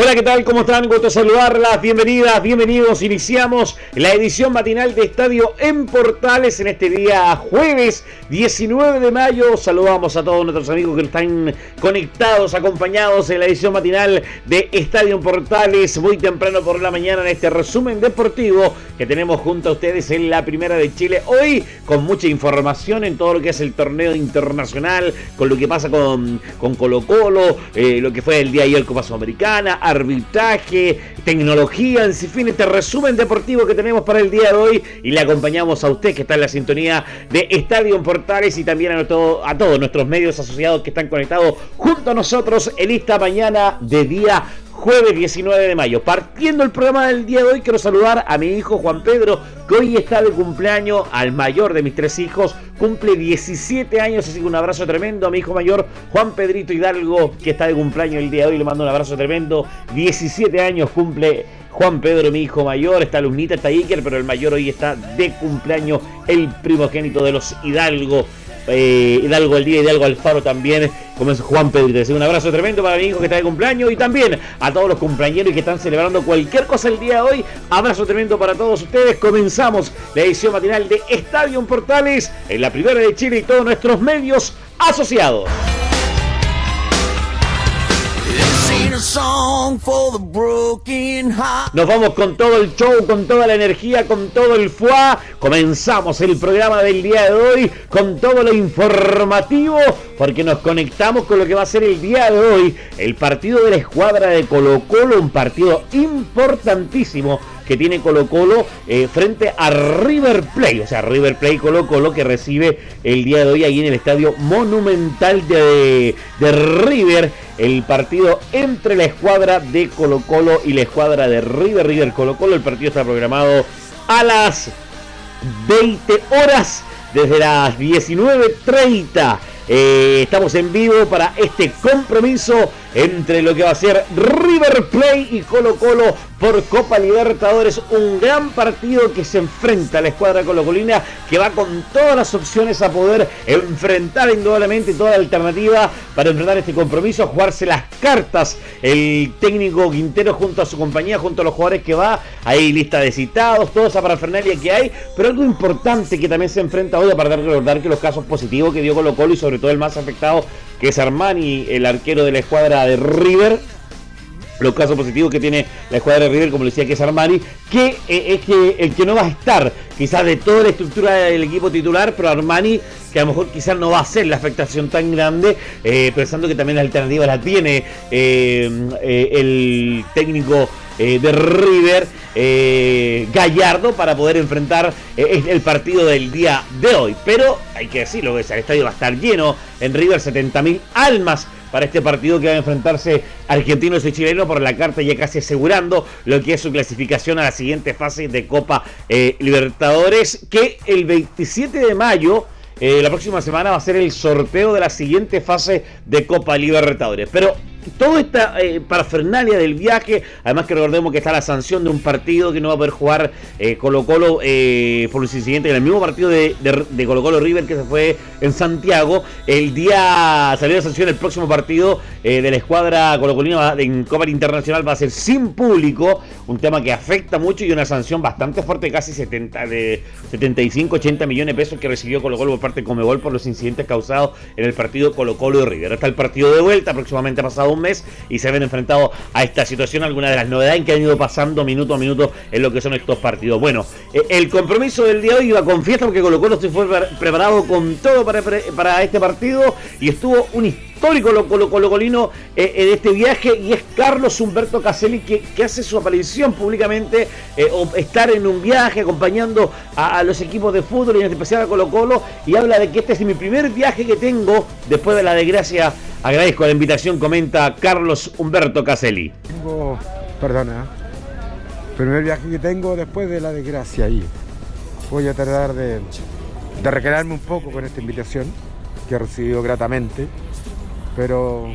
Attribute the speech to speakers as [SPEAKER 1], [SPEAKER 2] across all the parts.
[SPEAKER 1] Hola, ¿qué tal? ¿Cómo están? Gusto saludarlas. Bienvenidas, bienvenidos. Iniciamos la edición matinal de Estadio en Portales en este día jueves 19 de mayo. Saludamos a todos nuestros amigos que están conectados, acompañados en la edición matinal de Estadio en Portales. Muy temprano por la mañana en este resumen deportivo que tenemos junto a ustedes en la Primera de Chile. Hoy con mucha información en todo lo que es el torneo internacional, con lo que pasa con, Colo Colo, eh, lo que fue el día ayer Copa Sudamericana arbitraje, tecnología, en fin, este resumen deportivo que tenemos para el día de hoy. Y le acompañamos a usted que está en la sintonía de Estadio Portales y también a, todo, a todos nuestros medios asociados que están conectados junto a nosotros en esta mañana de día jueves 19 de mayo. Partiendo el programa del día de hoy, quiero saludar a mi hijo Juan Pedro, que hoy está de cumpleaños, al mayor de mis tres hijos, cumple 17 años, así que un abrazo tremendo a mi hijo mayor, Juan Pedrito Hidalgo, que está de cumpleaños el día de hoy, le mando un abrazo tremendo, 17 años cumple Juan Pedro, mi hijo mayor, está Lunita, está Iker, pero el mayor hoy está de cumpleaños, el primogénito de los Hidalgo eh, Hidalgo el día, Hidalgo Alfaro también, como es Juan Pedro. Un abrazo tremendo para mi hijo que está de cumpleaños y también a todos los cumpleaños que están celebrando cualquier cosa el día de hoy. Abrazo tremendo para todos ustedes. Comenzamos la edición matinal de Estadio Portales en la primera de Chile y todos nuestros medios asociados. Nos vamos con todo el show, con toda la energía, con todo el fuá. Comenzamos el programa del día de hoy con todo lo informativo, porque nos conectamos con lo que va a ser el día de hoy, el partido de la escuadra de Colo Colo, un partido importantísimo que tiene Colo Colo eh, frente a River Plate, o sea, River Plate Colo Colo que recibe el día de hoy ahí en el estadio monumental de, de River el partido entre la escuadra de Colo Colo y la escuadra de River River Colo Colo. El partido está programado a las 20 horas desde las 19.30. Eh, estamos en vivo para este compromiso entre lo que va a ser River Plate y Colo Colo por Copa Libertadores. Un gran partido que se enfrenta a la escuadra colocolina que va con todas las opciones a poder enfrentar indudablemente toda la alternativa para enfrentar este compromiso, jugarse las cartas. El técnico Quintero junto a su compañía, junto a los jugadores que va, hay lista de citados, toda esa parafernalia que hay, pero algo importante que también se enfrenta hoy, para recordar que los casos positivos que dio Colo Colo y sobre todo el más afectado que es Armani, el arquero de la escuadra de River. Los casos positivos que tiene la escuadra de River, como decía, que es Armani, que eh, es que el que no va a estar, quizás de toda la estructura del equipo titular, pero Armani, que a lo mejor quizás no va a ser la afectación tan grande, eh, pensando que también la alternativa la tiene eh, el técnico de River, Gallardo, para poder enfrentar el partido del día de hoy. Pero hay que decirlo, que el estadio va a estar lleno en River, 70.000 almas para este partido que va a enfrentarse argentinos y chilenos por la carta ya casi asegurando lo que es su clasificación a la siguiente fase de Copa eh, Libertadores que el 27 de mayo eh, la próxima semana va a ser el sorteo de la siguiente fase de Copa Libertadores. Pero toda esta eh, parafernalia del viaje, además que recordemos que está la sanción de un partido que no va a poder jugar eh, Colo Colo eh, por los incidentes en el mismo partido de, Colo Colo River que se fue en Santiago, el día salió la sanción el próximo partido de la escuadra colocolina en Copa Internacional va a ser sin público, un tema que afecta mucho y una sanción bastante fuerte, casi 70, de 75, 80 millones de pesos que recibió Colo Colo por parte de Comebol por los incidentes causados en el partido Colo Colo y River. Hasta el partido de vuelta, próximamente pasado un mes y se ven enfrentados a esta situación. Algunas de las novedades que han ido pasando minuto a minuto en lo que son estos partidos. Bueno, eh, el compromiso del día de hoy iba con fiesta porque Colo Colo se fue preparado con todo para, para este partido y estuvo un histórico colo colocolino eh, en este viaje y es Carlos Humberto Caselli que, hace su aparición públicamente eh, o estar en un viaje acompañando a, los equipos de fútbol y en especial a Colo Colo y habla de que este es mi primer viaje que tengo después de la desgracia. Agradezco la invitación comenta Carlos Humberto Caselli.
[SPEAKER 2] Tengo perdona primer viaje que tengo después de la desgracia y voy a tratar de, de recrearme un poco con esta invitación que he recibido gratamente pero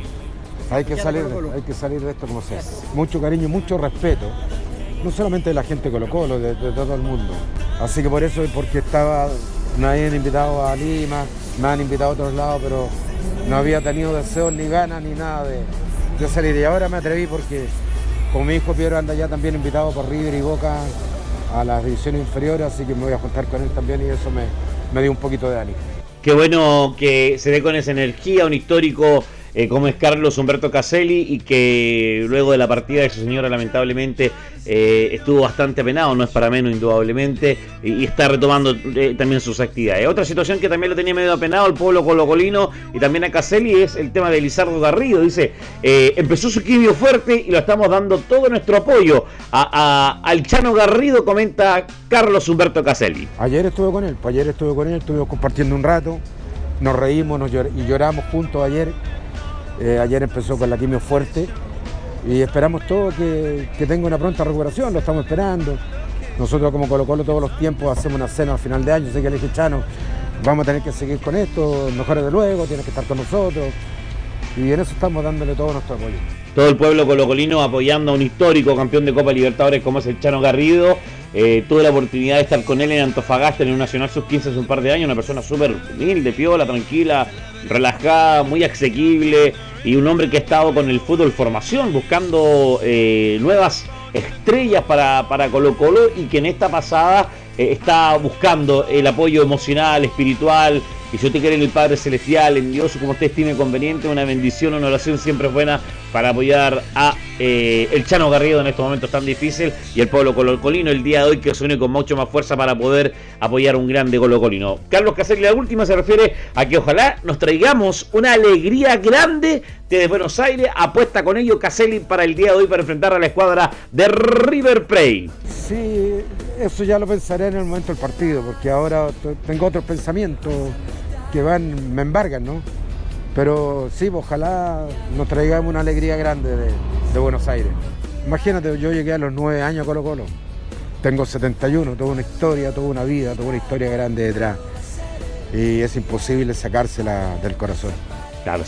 [SPEAKER 2] Hay que, salir, hay que salir de esto como sea. Mucho cariño, mucho respeto. No solamente de la gente de Colo Colo, de, todo el mundo. Así que por eso, porque estaba, me habían invitado a Lima, me han invitado a otros lados, pero no había tenido deseos ni ganas ni nada de, de salir. Y ahora me atreví porque como mi hijo Piero anda ya también invitado por River y Boca a las divisiones inferiores, así que me voy a juntar con él también y eso me, me dio un poquito de ánimo.
[SPEAKER 1] Qué bueno que se dé con esa energía, un histórico eh, es Carlos Humberto Caselli y que luego de la partida de su señora lamentablemente eh, estuvo bastante apenado, no es para menos indudablemente, y, está retomando eh, también sus actividades. Otra situación que también lo tenía medio apenado el pueblo colocolino y también a Caselli es el tema de Lizardo Garrido. Dice, empezó su quimio fuerte y lo estamos dando todo nuestro apoyo. A, al Chano Garrido comenta Carlos Humberto Caselli.
[SPEAKER 2] Ayer estuve con él, pues ayer estuve con él, estuvimos compartiendo un rato, nos reímos y lloramos juntos ayer eh, ayer empezó con la quimio fuerte y esperamos todo que, tenga una pronta recuperación, lo estamos esperando. Nosotros como Colo Colo todos los tiempos hacemos una cena al final de año, sé que le dije Chano, vamos a tener que seguir con esto, mejores de luego, tienes que estar con nosotros. Y en eso estamos dándole todo nuestro apoyo.
[SPEAKER 1] Todo el pueblo colocolino apoyando a un histórico campeón de Copa Libertadores como es el Chano Garrido. Eh, tuve la oportunidad de estar con él en Antofagasta en un Nacional Sub-15 hace un par de años, una persona súper humilde, piola, tranquila, relajada, muy asequible y un hombre que ha estado con el fútbol formación buscando eh, nuevas estrellas para, para Colo Colo y que en esta pasada eh, está buscando el apoyo emocional, espiritual, y si usted quiere en el Padre Celestial, en Dios, como usted estime conveniente, una bendición, una oración siempre buena para apoyar a eh, el Chano Garrido en estos momentos tan difíciles y el pueblo colocolino el día de hoy que se une con mucho más fuerza para poder apoyar un grande colocolino. Carlos Caselli, la última se refiere a que ojalá nos traigamos una alegría grande desde Buenos Aires. Apuesta con ello Caselli para el día de hoy para enfrentar a la escuadra de River Plate.
[SPEAKER 2] Sí, eso ya lo pensaré en el momento del partido, porque ahora tengo otros pensamientos que van, me embargan, ¿no? Pero sí, ojalá nos traigamos una alegría grande de, Buenos Aires. Imagínate, yo llegué a los nueve años a Colo Colo. Tengo 71, toda una historia, toda una vida, toda una historia grande detrás. Y es imposible sacársela del corazón.
[SPEAKER 1] Claro,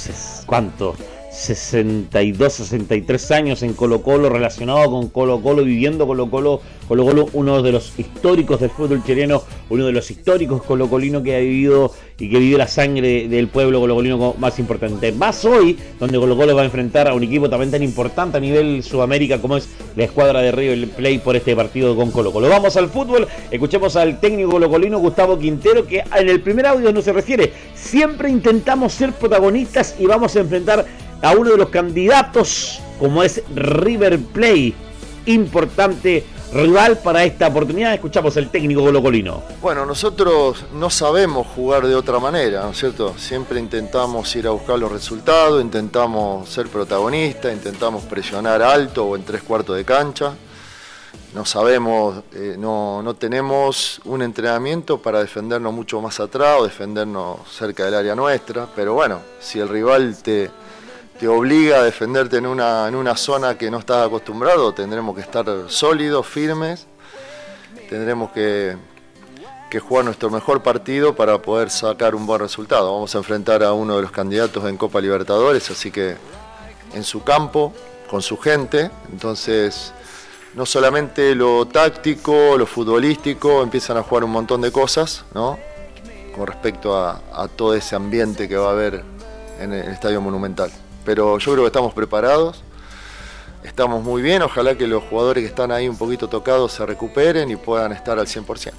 [SPEAKER 1] ¿cuánto? 62, 63 años en Colo Colo, relacionado con Colo Colo, viviendo Colo Colo, Colo Colo, uno de los históricos del fútbol chileno, uno de los históricos colocolinos que ha vivido y que vive la sangre del pueblo colocolino más importante. Más hoy, donde Colo Colo va a enfrentar a un equipo también tan importante a nivel Sudamérica como es la escuadra de River Play por este partido con Colo Colo. Vamos al fútbol, escuchemos al técnico colocolino Gustavo Quintero que en el primer audio no se refiere, siempre intentamos ser protagonistas y vamos a enfrentar a uno de los candidatos como es River Play. Importante rival para esta oportunidad. Escuchamos el técnico colocolino.
[SPEAKER 3] Bueno, nosotros no sabemos jugar de otra manera, ¿no es cierto? Siempre intentamos ir a buscar los resultados, intentamos ser protagonistas, intentamos presionar alto o en tres cuartos de cancha. No sabemos, eh, no, no tenemos un entrenamiento para defendernos mucho más atrás o defendernos cerca del área nuestra, pero bueno, si el rival te, te obliga a defenderte en una, en una zona que no estás acostumbrado, tendremos que estar sólidos, firmes, tendremos que, que, jugar nuestro mejor partido para poder sacar un buen resultado. Vamos a enfrentar a uno de los candidatos en Copa Libertadores, así que en su campo, con su gente, entonces no solamente lo táctico, lo futbolístico, empiezan a jugar un montón de cosas, ¿no? Con respecto a, a todo ese ambiente que va a haber en el Estadio Monumental pero yo creo que estamos preparados, estamos muy bien, ojalá que los jugadores que están ahí un poquito tocados se recuperen y puedan estar al 100%.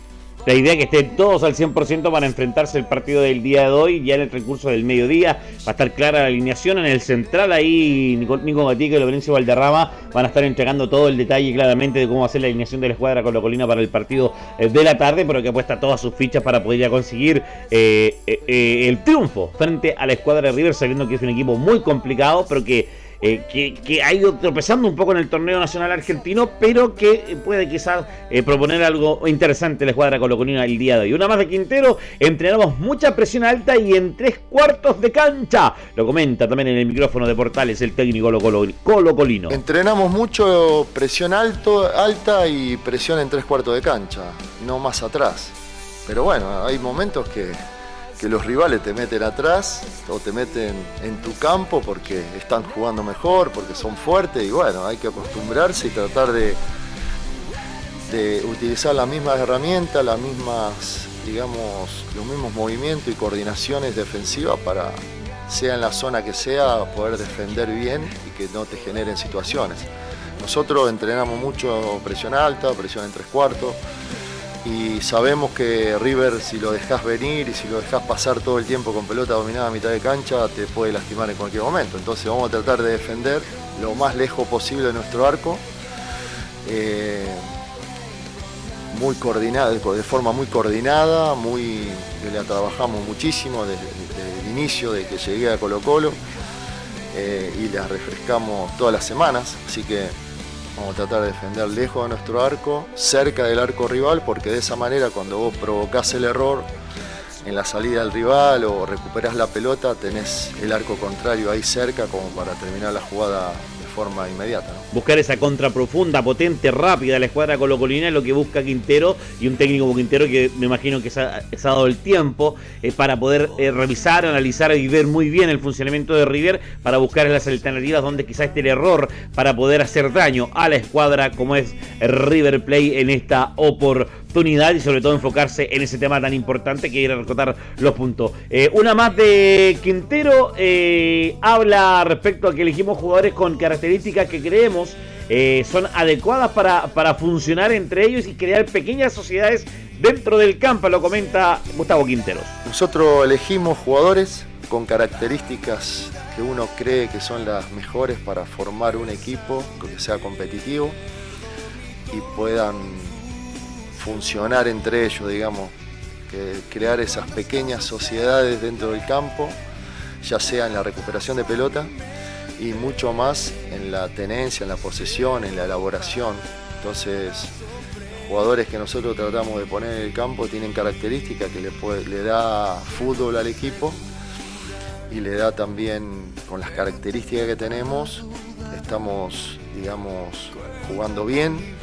[SPEAKER 1] La idea es que estén todos al 100% para enfrentarse el partido del día de hoy, ya en el recurso del mediodía. Va a estar clara la alineación. En el central, ahí Nico, Nico y Lorenzo Valderrama van a estar entregando todo el detalle claramente de cómo va a ser la alineación de la escuadra con Colina para el partido eh, de la tarde, pero que apuesta todas sus fichas para poder ya conseguir eh, eh, el triunfo frente a la escuadra de River, sabiendo que es un equipo muy complicado, pero que eh, que, ha ido tropezando un poco en el torneo nacional argentino, pero que puede quizás eh, proponer algo interesante la escuadra colocolina el día de hoy. Una más de Quintero, entrenamos mucha presión alta y en tres cuartos de cancha. Lo comenta también en el micrófono de Portales el técnico colocolino.
[SPEAKER 3] Entrenamos mucho presión alto, alta y presión en tres cuartos de cancha, no más atrás. Pero bueno, hay momentos que que los rivales te meten atrás o te meten en tu campo porque están jugando mejor, porque son fuertes y bueno, hay que acostumbrarse y tratar de, de utilizar las mismas herramientas, las mismas, digamos, los mismos movimientos y coordinaciones defensivas para, sea en la zona que sea, poder defender bien y que no te generen situaciones. Nosotros entrenamos mucho presión alta, presión en tres cuartos y sabemos que River si lo dejas venir y si lo dejas pasar todo el tiempo con pelota dominada a mitad de cancha te puede lastimar en cualquier momento. Entonces vamos a tratar de defender lo más lejos posible de nuestro arco. Eh, muy coordinada, de forma muy coordinada, muy, la trabajamos muchísimo desde, el inicio de que llegué a Colo Colo eh, y la refrescamos todas las semanas, así que Vamos a tratar de defender lejos de nuestro arco, cerca del arco rival, porque de esa manera cuando vos provocás el error en la salida del rival o recuperás la pelota, tenés el arco contrario ahí cerca como para terminar la jugada
[SPEAKER 1] Buscar esa contra profunda, potente, rápida, la escuadra colocolina es lo que busca Quintero y un técnico como Quintero que me imagino que se ha, dado el tiempo eh, para poder eh, revisar, analizar y ver muy bien el funcionamiento de River para buscar las alternativas donde quizás esté el error para poder hacer daño a la escuadra como es River Play en esta oportunidad y sobre todo enfocarse en ese tema tan importante que ir a recortar los puntos. Eh, una más de Quintero eh, habla respecto a que elegimos jugadores con características que creemos eh, son adecuadas para, para funcionar entre ellos y crear pequeñas sociedades dentro del campo, lo comenta Gustavo Quinteros.
[SPEAKER 3] Nosotros elegimos jugadores con características que uno cree que son las mejores para formar un equipo que sea competitivo y puedan funcionar entre ellos, digamos, crear esas pequeñas sociedades dentro del campo, ya sea en la recuperación de pelota y mucho más en la tenencia, en la posesión, en la elaboración. Entonces, jugadores que nosotros tratamos de poner en el campo tienen características que le da fútbol al equipo y le da también, con las características que tenemos, estamos, digamos, jugando bien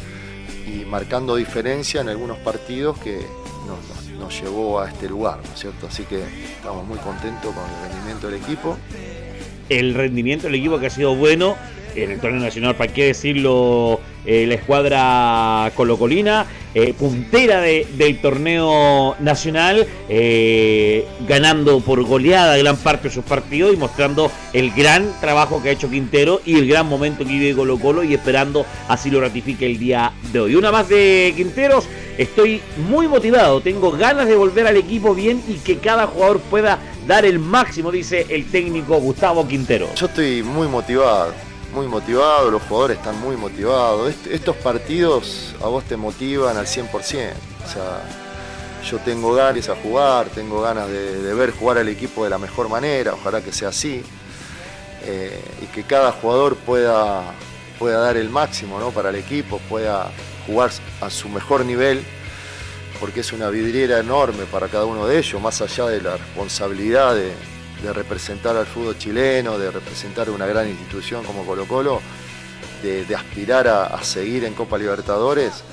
[SPEAKER 3] y marcando diferencia en algunos partidos que nos, llevó a este lugar, ¿no es cierto? Así que estamos muy contentos con el rendimiento del equipo.
[SPEAKER 1] El rendimiento del equipo que ha sido bueno en el torneo nacional, ¿para qué decirlo? Eh, la escuadra colocolina, eh, puntera del torneo nacional, eh, ganando por goleada gran parte de sus partidos y mostrando el gran trabajo que ha hecho Quintero y el gran momento que vive Colo Colo y esperando así lo ratifique el día de hoy. Una más de Quinteros, estoy muy motivado, tengo ganas de volver al equipo bien y que cada jugador pueda dar el máximo, dice el técnico Gustavo Quintero.
[SPEAKER 3] Yo estoy muy motivado muy motivado, los jugadores están muy motivados. estos partidos a vos te motivan al 100%. O sea, yo tengo ganas a jugar, tengo ganas de, ver jugar al equipo de la mejor manera, ojalá que sea así. Eh, y que cada jugador pueda, pueda dar el máximo ¿no? para el equipo, pueda jugar a su mejor nivel, porque es una vidriera enorme para cada uno de ellos, más allá de la responsabilidad de, de representar al fútbol chileno, de representar una gran institución como Colo Colo, de, aspirar a, seguir en Copa Libertadores,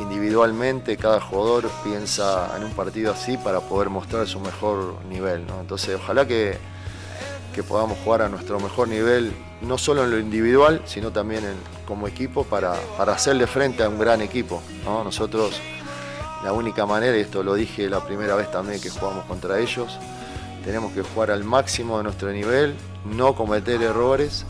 [SPEAKER 3] individualmente cada jugador piensa en un partido así para poder mostrar su mejor nivel. Entonces ojalá que, que, podamos jugar a nuestro mejor nivel, no solo en lo individual, sino también como equipo para, para hacerle frente a un gran equipo. Nosotros la única manera, y esto lo dije la primera vez también que jugamos contra ellos, tenemos que jugar al máximo de nuestro nivel, no cometer errores,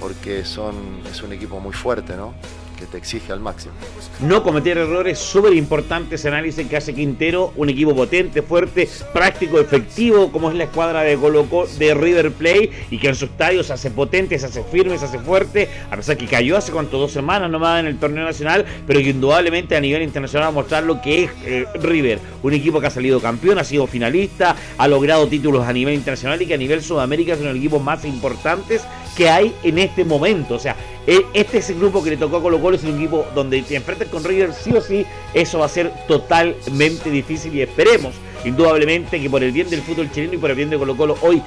[SPEAKER 3] porque son, es un equipo muy fuerte, ¿no? Que te exige al máximo.
[SPEAKER 1] No cometer errores, súper importante ese análisis que hace Quintero, un equipo potente, fuerte, práctico, efectivo, como es la escuadra de Colo de River Play, y que en su estadio se hace potente, se hace firme, se hace fuerte, a pesar que cayó hace cuánto, dos semanas nomás en el torneo nacional, pero que indudablemente a nivel internacional va a mostrar lo que es eh, River, un equipo que ha salido campeón, ha sido finalista, ha logrado títulos a nivel internacional y que a nivel Sudamérica de los equipos más importantes que hay en este momento. O sea, e, este es el grupo que le tocó a Colo Colo, es un equipo donde te enfrentas con River sí o sí, eso va a ser totalmente difícil y esperemos, indudablemente, que por el bien del fútbol chileno y por el bien de Colo Colo hoy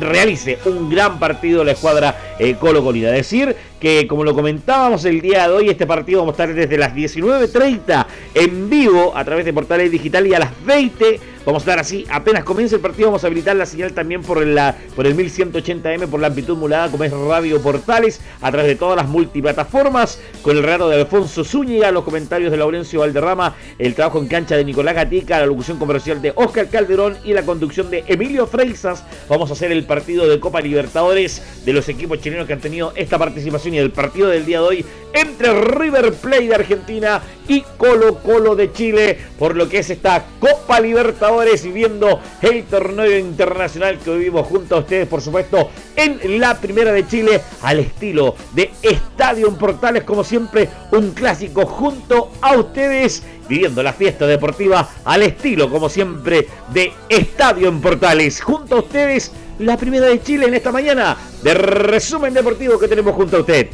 [SPEAKER 1] realice un gran partido la escuadra eh, Colo Colina. Decir que, como lo comentábamos el día de hoy, este partido vamos a estar desde las 19.30 en vivo a través de portales digital y a las 20 Vamos a dar así, apenas comience el partido, vamos a habilitar la señal también por, la, por el 1180M, por la amplitud modulada, como es Radio Portales, a través de todas las multiplataformas, con el rato de Alfonso Zúñiga, los comentarios de Laurencio Valderrama, el trabajo en cancha de Nicolás Gatica, la locución comercial de Oscar Calderón y la conducción de Emilio Freixas. Vamos a hacer el partido de Copa Libertadores de los equipos chilenos que han tenido esta participación y el partido del día de hoy entre River Plate de Argentina y Colo Colo de Chile por lo que es esta Copa Libertadores y viendo el torneo internacional que vivimos junto a ustedes, por supuesto, en la primera de Chile al estilo de Estadio Portales, como siempre, un clásico junto a ustedes viviendo la fiesta deportiva al estilo, como siempre, de Estadio en Portales. Junto a ustedes, la primera de Chile en esta mañana de resumen deportivo que tenemos junto a usted.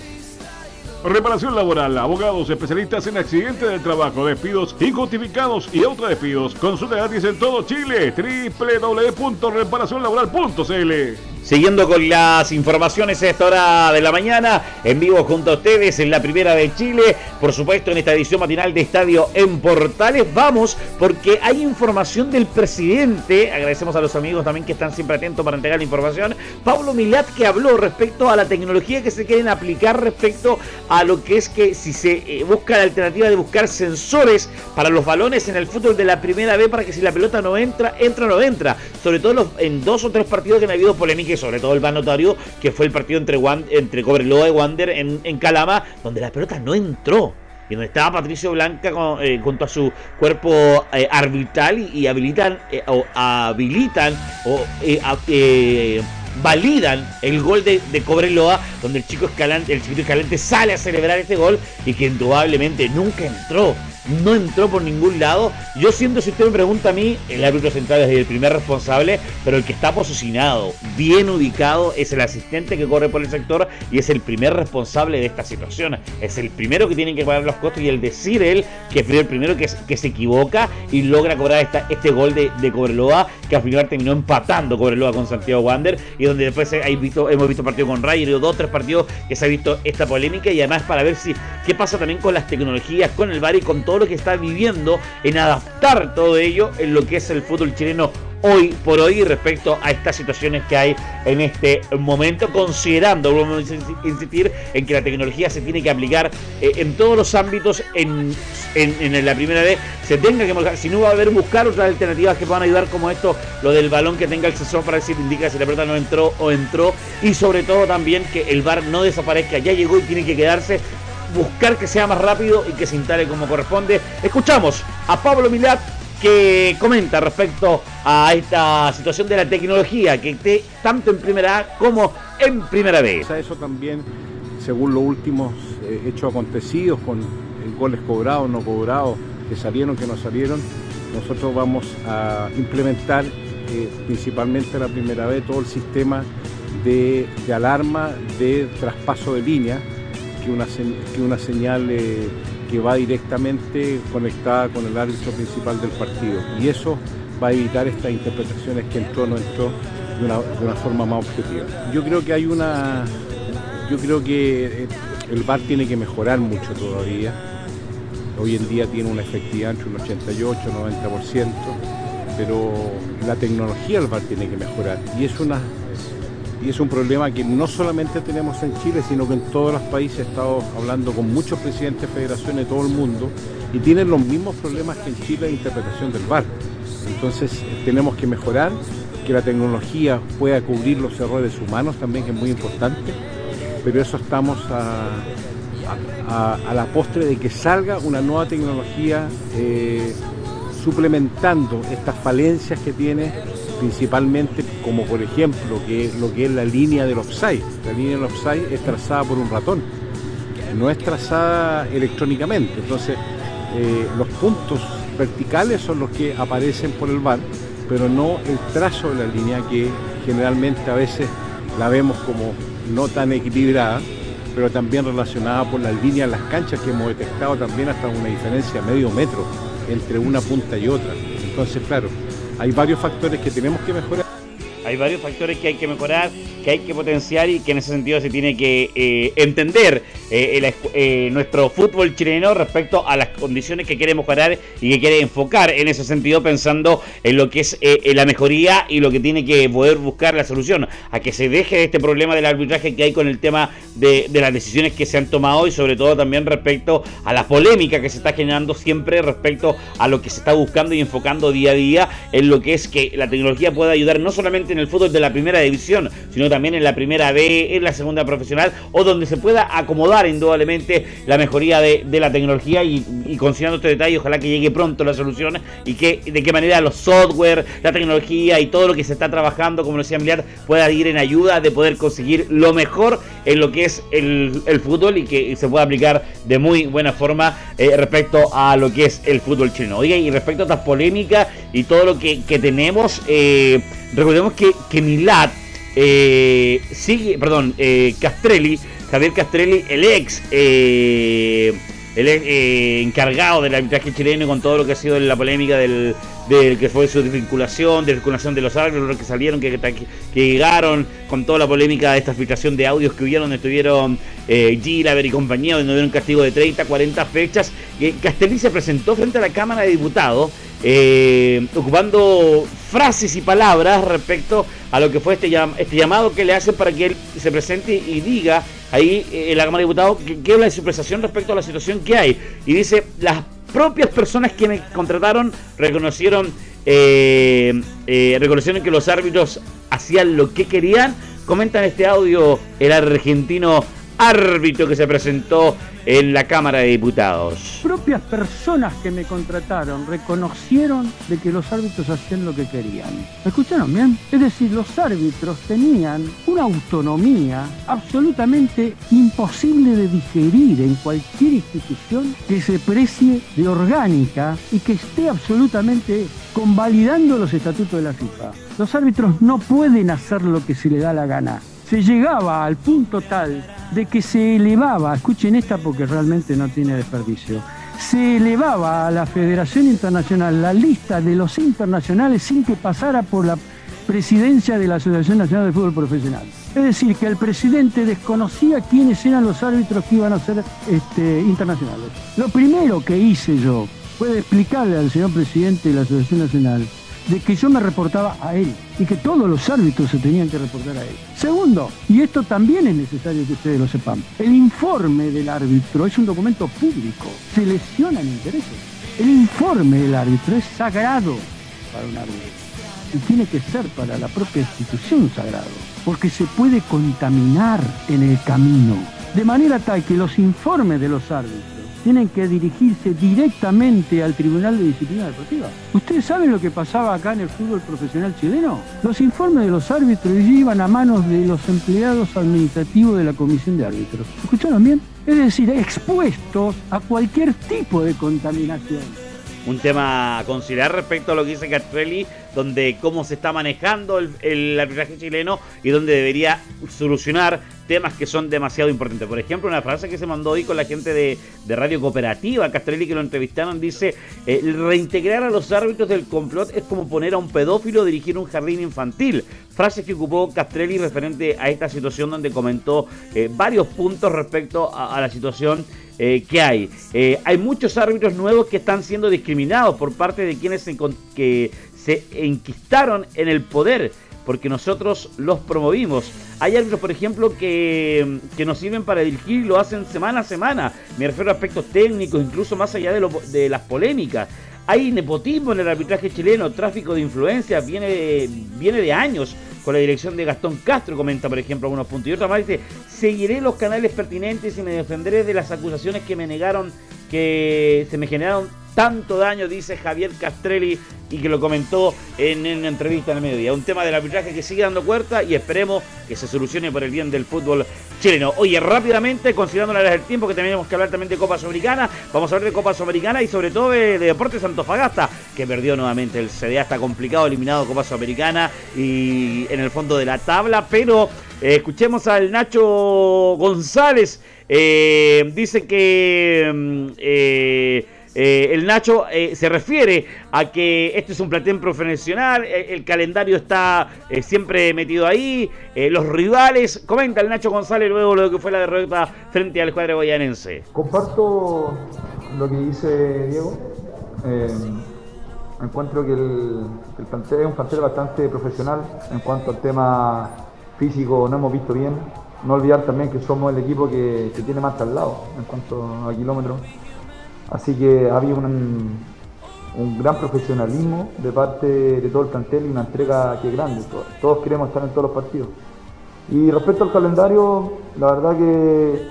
[SPEAKER 4] Reparación laboral, abogados especialistas en accidentes de trabajo, despidos injustificados y otros despidos. Consulta gratis en todo Chile. www.reparacionlaboral.cl
[SPEAKER 1] Siguiendo con las informaciones a esta hora de la mañana, en vivo junto a ustedes en la primera de Chile, por supuesto en esta edición matinal de Estadio en Portales, vamos porque hay información del presidente, agradecemos a los amigos también que están siempre atentos para entregar la información, Pablo Milat que habló respecto a la tecnología que se quieren aplicar respecto a lo que es que si se eh, busca la alternativa de buscar sensores para los balones en el fútbol de la primera vez para que si la pelota no entra, entra o no entra, sobre todo en dos o tres partidos que han habido polémica sobre todo el más notorio, que fue el partido entre, entre Cobreloa y Wander en, Calama, donde la pelota no entró y donde estaba Patricio Blanca eh, junto a su cuerpo eh, arbitral y, habilitan eh, o habilitan o validan el gol de, Cobreloa donde el chico Escalante, el chiquito Escalante sale a celebrar este gol y que indudablemente nunca entró no entró por ningún lado. Yo siento, si usted me pregunta a mí, el árbitro central es el primer responsable, pero el que está posicionado, bien ubicado, es el asistente que corre por el sector y es el primer responsable de esta situación. Es el primero que tiene que pagar los costos y el decir él que fue el primero que, que se equivoca y logra cobrar esta, este gol de, de, Cobreloa, que al final terminó empatando Cobreloa con Santiago Wander y donde después hay visto, hemos visto partido con y dos tres partidos que se ha visto esta polémica y además para ver si qué pasa también con las tecnologías, con el VAR y con todo lo que está viviendo en adaptar todo ello en lo que es el fútbol chileno hoy por hoy respecto a estas situaciones que hay en este momento, considerando, vamos a insistir, en que la tecnología se tiene que aplicar eh, en todos los ámbitos en, en, la primera vez, se tenga que buscar, si no va a haber buscar otras alternativas que puedan ayudar como esto, lo del balón que tenga el sensor para decir indica si la pelota no entró o entró, y sobre todo también que el bar no desaparezca, ya llegó y tiene que quedarse. Buscar que sea más rápido y que se instale como corresponde. Escuchamos a Pablo Milat que comenta respecto a esta situación de la tecnología que esté tanto en primera A como en primera B.
[SPEAKER 5] Eso también, según los últimos eh, hechos acontecidos con goles cobrados, no cobrados, que salieron, que no salieron, nosotros vamos a implementar eh, principalmente la primera vez todo el sistema de, alarma de traspaso de línea una, que una señal eh, que va directamente conectada con el árbitro principal del partido. Y eso va a evitar estas interpretaciones que entró o no entró de una, forma más objetiva. Yo creo que hay una. Yo creo que eh, el VAR tiene que mejorar mucho todavía. Hoy en día tiene una efectividad entre un 88 y 90%, pero la tecnología del VAR tiene que mejorar. Y es una y es un problema que no solamente tenemos en Chile, sino que en todos los países he estado hablando con muchos presidentes de federaciones de todo el mundo y tienen los mismos problemas que en Chile de interpretación del VAR. Entonces tenemos que mejorar, que la tecnología pueda cubrir los errores humanos también, que es muy importante, pero eso estamos a, la postre de que salga una nueva tecnología eh, suplementando estas falencias que tiene principalmente como por ejemplo que lo que es la línea del offside. La línea del offside es trazada por un ratón, no es trazada electrónicamente. Entonces, eh, los puntos verticales son los que aparecen por el bar, pero no el trazo de la línea que generalmente a veces la vemos como no tan equilibrada, pero también relacionada por la línea de las canchas que hemos detectado también hasta una diferencia de medio metro entre una punta y otra. Entonces, claro, hay varios factores que tenemos que mejorar.
[SPEAKER 1] Hay varios factores que hay que mejorar, que hay que potenciar y que en ese sentido se tiene que eh, entender eh, eh, nuestro fútbol chileno respecto a las condiciones que quiere mejorar y que quiere enfocar en ese sentido pensando en lo que es la mejoría y lo que tiene que poder buscar la solución, a que se deje de este problema del arbitraje que hay con el tema de, de las decisiones que se han tomado y sobre todo también respecto a la polémica que se está generando siempre respecto a lo que se está buscando y enfocando día a día en lo que es que la tecnología pueda ayudar no solamente en el fútbol de la primera división, sino también en la primera B, en la segunda profesional, o donde se pueda acomodar indudablemente la mejoría de, la tecnología y, considerando este detalle, ojalá que llegue pronto la solución y que de qué manera los software, la tecnología y todo lo que se está trabajando, como decía Emiliar, pueda ir en ayuda de poder conseguir lo mejor en lo que es el, fútbol y que se pueda aplicar de muy buena forma eh, respecto a lo que es el fútbol chino. Oiga, y respecto a estas polémicas y todo lo que, tenemos, eh, recordemos que, que Milat eh, sigue, perdón, eh, Castrelli, Javier Castrelli, el ex, eh, el eh, encargado del arbitraje chileno con todo lo que ha sido la polémica del, que fue su desvinculación, desvinculación de los árbitros que salieron, que, que, llegaron, con toda la polémica de esta filtración de audios que hubieron, donde estuvieron eh, Gilaver y compañía, donde hubo un castigo de 30, 40 fechas. Castelli se presentó frente a la Cámara de Diputados, eh, ocupando frases y palabras respecto a lo que fue este, este llamado que le hacen para que él se presente y diga ahí eh, en la Cámara de Diputados que, habla de su prestación respecto a la situación que hay. Y dice, las propias personas que me contrataron reconocieron, eh, eh, reconocieron que los árbitros hacían lo que querían. Comentan este audio el argentino árbitro que se presentó en la Cámara de Diputados.
[SPEAKER 6] Propias personas que me contrataron reconocieron de que los árbitros hacían lo que querían. ¿Me escucharon bien? Es decir, los árbitros tenían una autonomía absolutamente imposible de digerir en cualquier institución que se precie de orgánica y que esté absolutamente convalidando los estatutos de la FIFA. Los árbitros no pueden hacer lo que se le da la gana se llegaba al punto tal de que se elevaba, escuchen esta porque realmente no tiene desperdicio, se elevaba a la Federación Internacional la lista de los internacionales sin que pasara por la presidencia de la Asociación Nacional de Fútbol Profesional. Es decir, que el presidente desconocía quiénes eran los árbitros que iban a ser este, internacionales. Lo primero que hice yo fue explicarle al señor presidente de la Asociación Nacional de que yo me reportaba a él y que todos los árbitros se tenían que reportar a él. Segundo, y esto también es necesario que ustedes lo sepan, el informe del árbitro es un documento público, se lesionan intereses. El informe del árbitro es sagrado para un árbitro y tiene que ser para la propia institución sagrado, porque se puede contaminar en el camino, de manera tal que los informes de los árbitros tienen que dirigirse directamente al Tribunal de Disciplina Deportiva. ¿Ustedes saben lo que pasaba acá en el fútbol profesional chileno? Los informes de los árbitros iban a manos de los empleados administrativos de la Comisión de Árbitros. ¿Escucharon bien? Es decir, expuestos a cualquier tipo de contaminación
[SPEAKER 1] un tema a considerar respecto a lo que dice Castrelli, donde cómo se está manejando el, arbitraje chileno y donde debería solucionar temas que son demasiado importantes. Por ejemplo, una frase que se mandó hoy con la gente de, Radio Cooperativa, Castrelli que lo entrevistaron, dice, eh, reintegrar a los árbitros del complot es como poner a un pedófilo dirigir un jardín infantil. Frase que ocupó Castrelli referente a esta situación donde comentó eh, varios puntos respecto a la situación eh, que hay. Eh, hay muchos árbitros nuevos que están siendo discriminados por parte de quienes se, que se enquistaron en el poder, porque nosotros los promovimos. Hay árbitros, por ejemplo, que, que nos sirven para dirigir y lo hacen semana a semana. Me refiero a aspectos técnicos, incluso más allá de, de las polémicas. Hay nepotismo en el arbitraje chileno, tráfico de influencia, viene, viene de años con la dirección de Gastón Castro, comenta por ejemplo algunos puntos. Y otra más dice, seguiré los canales pertinentes y me defenderé de las acusaciones que me negaron, que se me generaron tanto daño, dice Javier Castrelli, y que lo comentó en, una entrevista en el mediodía. Un tema del arbitraje que sigue dando cuerda y esperemos que se solucione por el bien del fútbol chileno. Oye, rápidamente, considerando la del tiempo, que tenemos que hablar también de Copa Sudamericana, vamos a hablar de Copa Sudamericana y sobre todo de, Deportes Antofagasta, que perdió nuevamente el CDA, está complicado, eliminado Copa Sudamericana y en el fondo de la tabla, pero eh, escuchemos al Nacho González, eh, dice que... Mm, eh, Eh, el Nacho eh, se refiere a que este es un plantel profesional, el calendario está siempre metido ahí, los rivales. Comenta el Nacho González luego lo que fue la derrota frente al cuadro guayanense.
[SPEAKER 7] Comparto lo que dice Diego. encuentro que el, el es un plantel bastante profesional en cuanto al tema físico, no hemos visto bien no olvidar también que somos el equipo que, tiene más traslado en cuanto a kilómetros. Así que ha habido un, gran profesionalismo de parte de todo el plantel y una entrega que es grande. Todos queremos estar en todos los partidos. Y respecto al calendario, la verdad que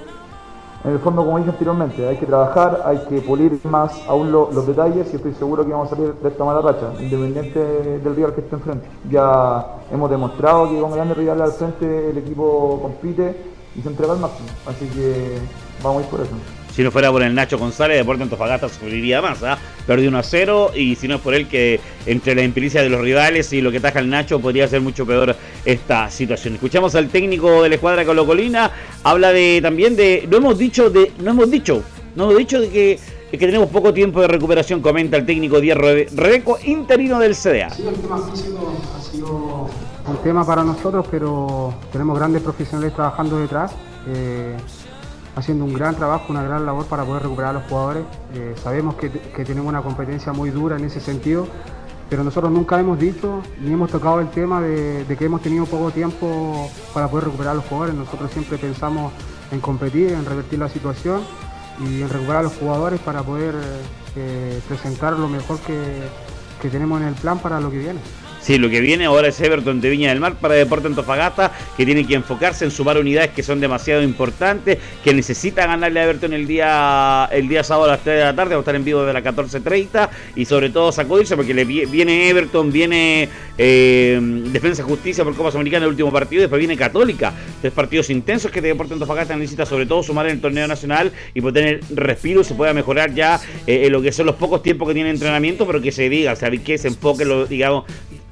[SPEAKER 7] en el fondo, como dije anteriormente, hay que trabajar, hay que pulir más aún los detalles y estoy seguro que vamos a salir de esta mala racha, independiente del rival que esté enfrente. Ya hemos demostrado que con grandes rivales al frente el equipo compite y se entrega al máximo, así que vamos a ir por eso.
[SPEAKER 1] Si no fuera por el Nacho González, Deporte Antofagasta sufriría más. ¿ah? Perdió 1 a 0 y si no es por él que entre la impericia de los rivales y lo que taja el Nacho podría ser mucho peor esta situación. Escuchamos al técnico de la escuadra Colocolina, habla de también de, no hemos dicho, de, no hemos dicho, no hemos dicho de que que tenemos poco tiempo de recuperación, comenta el técnico Díaz Rebeco, interino del CDA.
[SPEAKER 8] Sí, el tema físico ha sido un tema para nosotros, pero tenemos grandes profesionales trabajando detrás. Eh, haciendo un gran trabajo, una gran labor para poder recuperar a los jugadores. Eh, sabemos que, tenemos una competencia muy dura en ese sentido, pero nosotros nunca hemos dicho ni hemos tocado el tema de, que hemos tenido poco tiempo para poder recuperar a los jugadores. Nosotros siempre pensamos en competir, en revertir la situación y en recuperar a los jugadores para poder eh, presentar lo mejor que tenemos en el plan para lo que viene.
[SPEAKER 1] Sí, lo que viene ahora es Everton de Viña del Mar para Deporte Antofagasta, que tiene que enfocarse en sumar unidades que son demasiado importantes, que necesita ganarle a Everton el día el día sábado a las 3 de la tarde, va a estar en vivo de las 14.30 y sobre todo sacudirse porque le viene Everton, viene eh, Defensa Justicia por Copa Sudamericana el último partido, después viene Católica. Tres partidos intensos que Deporte Antofagasta necesita sobre todo sumar en el torneo nacional y poder tener respiro, se pueda mejorar ya eh, en lo que son los pocos tiempos que tiene entrenamiento, pero que se diga, o que se enfoque, lo, digamos,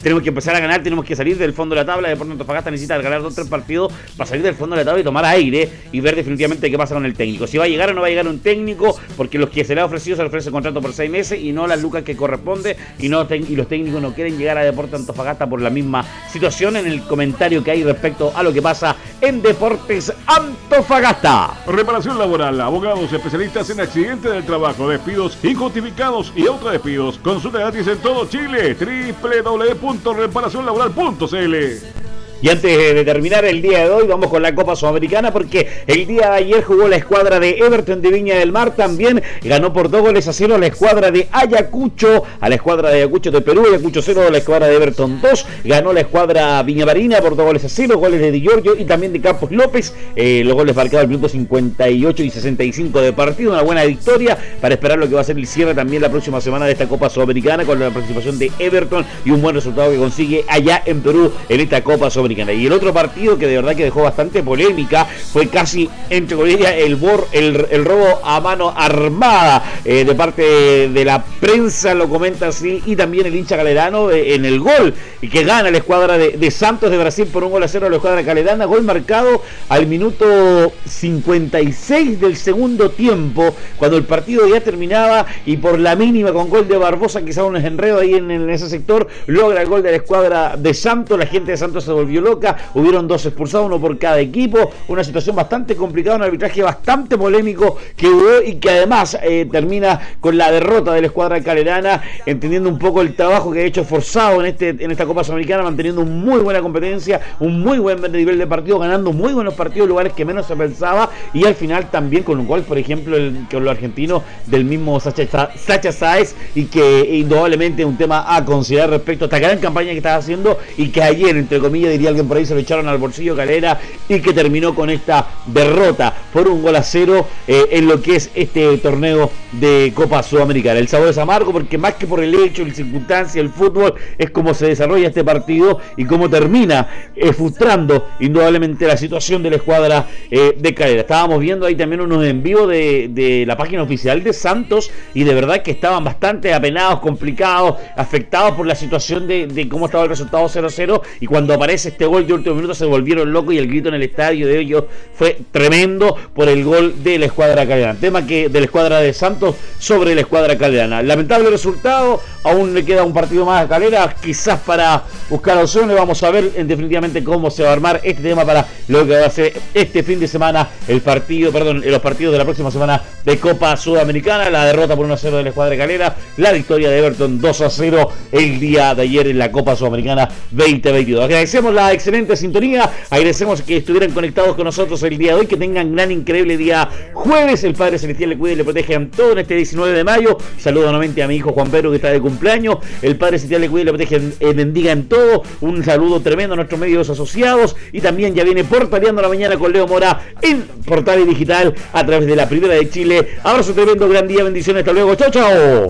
[SPEAKER 1] tenemos que empezar a ganar, tenemos que salir del fondo de la tabla. Deportes Antofagasta necesita ganar dos o tres partidos para salir del fondo de la tabla y tomar aire y ver definitivamente qué pasa con el técnico. Si va a llegar o no va a llegar un técnico, porque los que se le ha ofrecido se le ofrece contrato por seis meses y no las lucas que corresponde y, no y los técnicos no quieren llegar a Deportes Antofagasta por la misma situación en el comentario que hay respecto a lo que pasa en Deportes Antofagasta.
[SPEAKER 4] Reparación laboral, abogados especialistas en accidentes del trabajo, despidos injustificados y autodespidos. Consulta gratis en todo Chile. www www.reparacionlaboral.cl
[SPEAKER 1] y antes de terminar el día de hoy, vamos con la Copa Sudamericana porque el día de ayer jugó la escuadra de Everton de Viña del Mar. También ganó por dos goles a cero la escuadra de Ayacucho, a la escuadra de Ayacucho de Perú. Ayacucho cero, la escuadra de Everton 2. Ganó la escuadra Viña Marina por dos goles a cero, goles de Di Giorgio y también de Campos López. Eh, los goles marcados al minuto 58 y 65 de partido. Una buena victoria para esperar lo que va a ser el cierre también la próxima semana de esta Copa Sudamericana con la participación de Everton y un buen resultado que consigue allá en Perú en esta Copa Sudamericana. Y el otro partido que de verdad que dejó bastante polémica fue casi, entre comillas, el, el, robo a mano armada eh, de parte de la prensa, lo comenta así, y también el hincha galerano eh, en el gol que gana la escuadra de, Santos de Brasil por un gol a cero a la escuadra galerana, gol marcado al minuto 56 del segundo tiempo, cuando el partido ya terminaba y por la mínima con gol de Barbosa, quizá un enredo ahí en, en ese sector, logra el gol de la escuadra de Santos, la gente de Santos se volvió loca, hubieron dos expulsados, uno por cada equipo, una situación bastante complicada, un arbitraje bastante polémico que hubo y que además eh, termina con la derrota de la escuadra calerana, entendiendo un poco el trabajo que ha hecho forzado en, este, en esta Copa Sudamericana, manteniendo muy buena competencia, un muy buen nivel de partido, ganando muy buenos partidos, lugares que menos se pensaba y al final también con un gol, por ejemplo, el, con los argentinos del mismo Sacha, Sacha Sáez y que indudablemente un tema a considerar respecto a esta gran campaña que está haciendo y que ayer, entre comillas, diría alguien por ahí se lo echaron al bolsillo Calera y que terminó con esta derrota por un gol a cero eh, en lo que es este torneo de Copa Sudamericana. El sabor es amargo porque más que por el hecho, la circunstancia, el fútbol, es como se desarrolla este partido y cómo termina eh, frustrando indudablemente la situación de la escuadra eh, de Calera. Estábamos viendo ahí también unos en vivo de, la página oficial de Santos y de verdad que estaban bastante apenados, complicados, afectados por la situación de, de cómo estaba el resultado 0-0 y cuando aparece este gol de último minuto se volvieron locos y el grito en el estadio de ellos fue tremendo por el gol de la escuadra calderana. Tema que de la escuadra de Santos sobre la escuadra calderana. Lamentable resultado, aún le queda un partido más a Calera, quizás para buscar opciones. Vamos a ver en definitivamente cómo se va a armar este tema para lo que va a ser este fin de semana el partido, perdón, los partidos de la próxima semana de Copa Sudamericana, la derrota por 1 0 de la escuadra Calera, la victoria de Everton 2 a 0 el día de ayer en la Copa Sudamericana 2022. Agradecemos la excelente sintonía, agradecemos que estuvieran conectados con nosotros el día de hoy, que tengan gran increíble día jueves, el Padre Celestial le cuide y le protege a todo en este 19 de mayo. Saludo nuevamente a mi hijo Juan Pedro que está de cumpleaños, el Padre Celestial le cuide y le protege, eh, bendiga en todo. Un saludo tremendo a nuestros medios asociados y también ya viene portaleando la mañana con Leo Mora en Portal Digital a través de la Primera de Chile. Abrazo tremendo, gran día, bendiciones, hasta luego, chao, chao.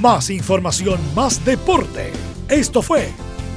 [SPEAKER 9] Más información, más deporte. Esto fue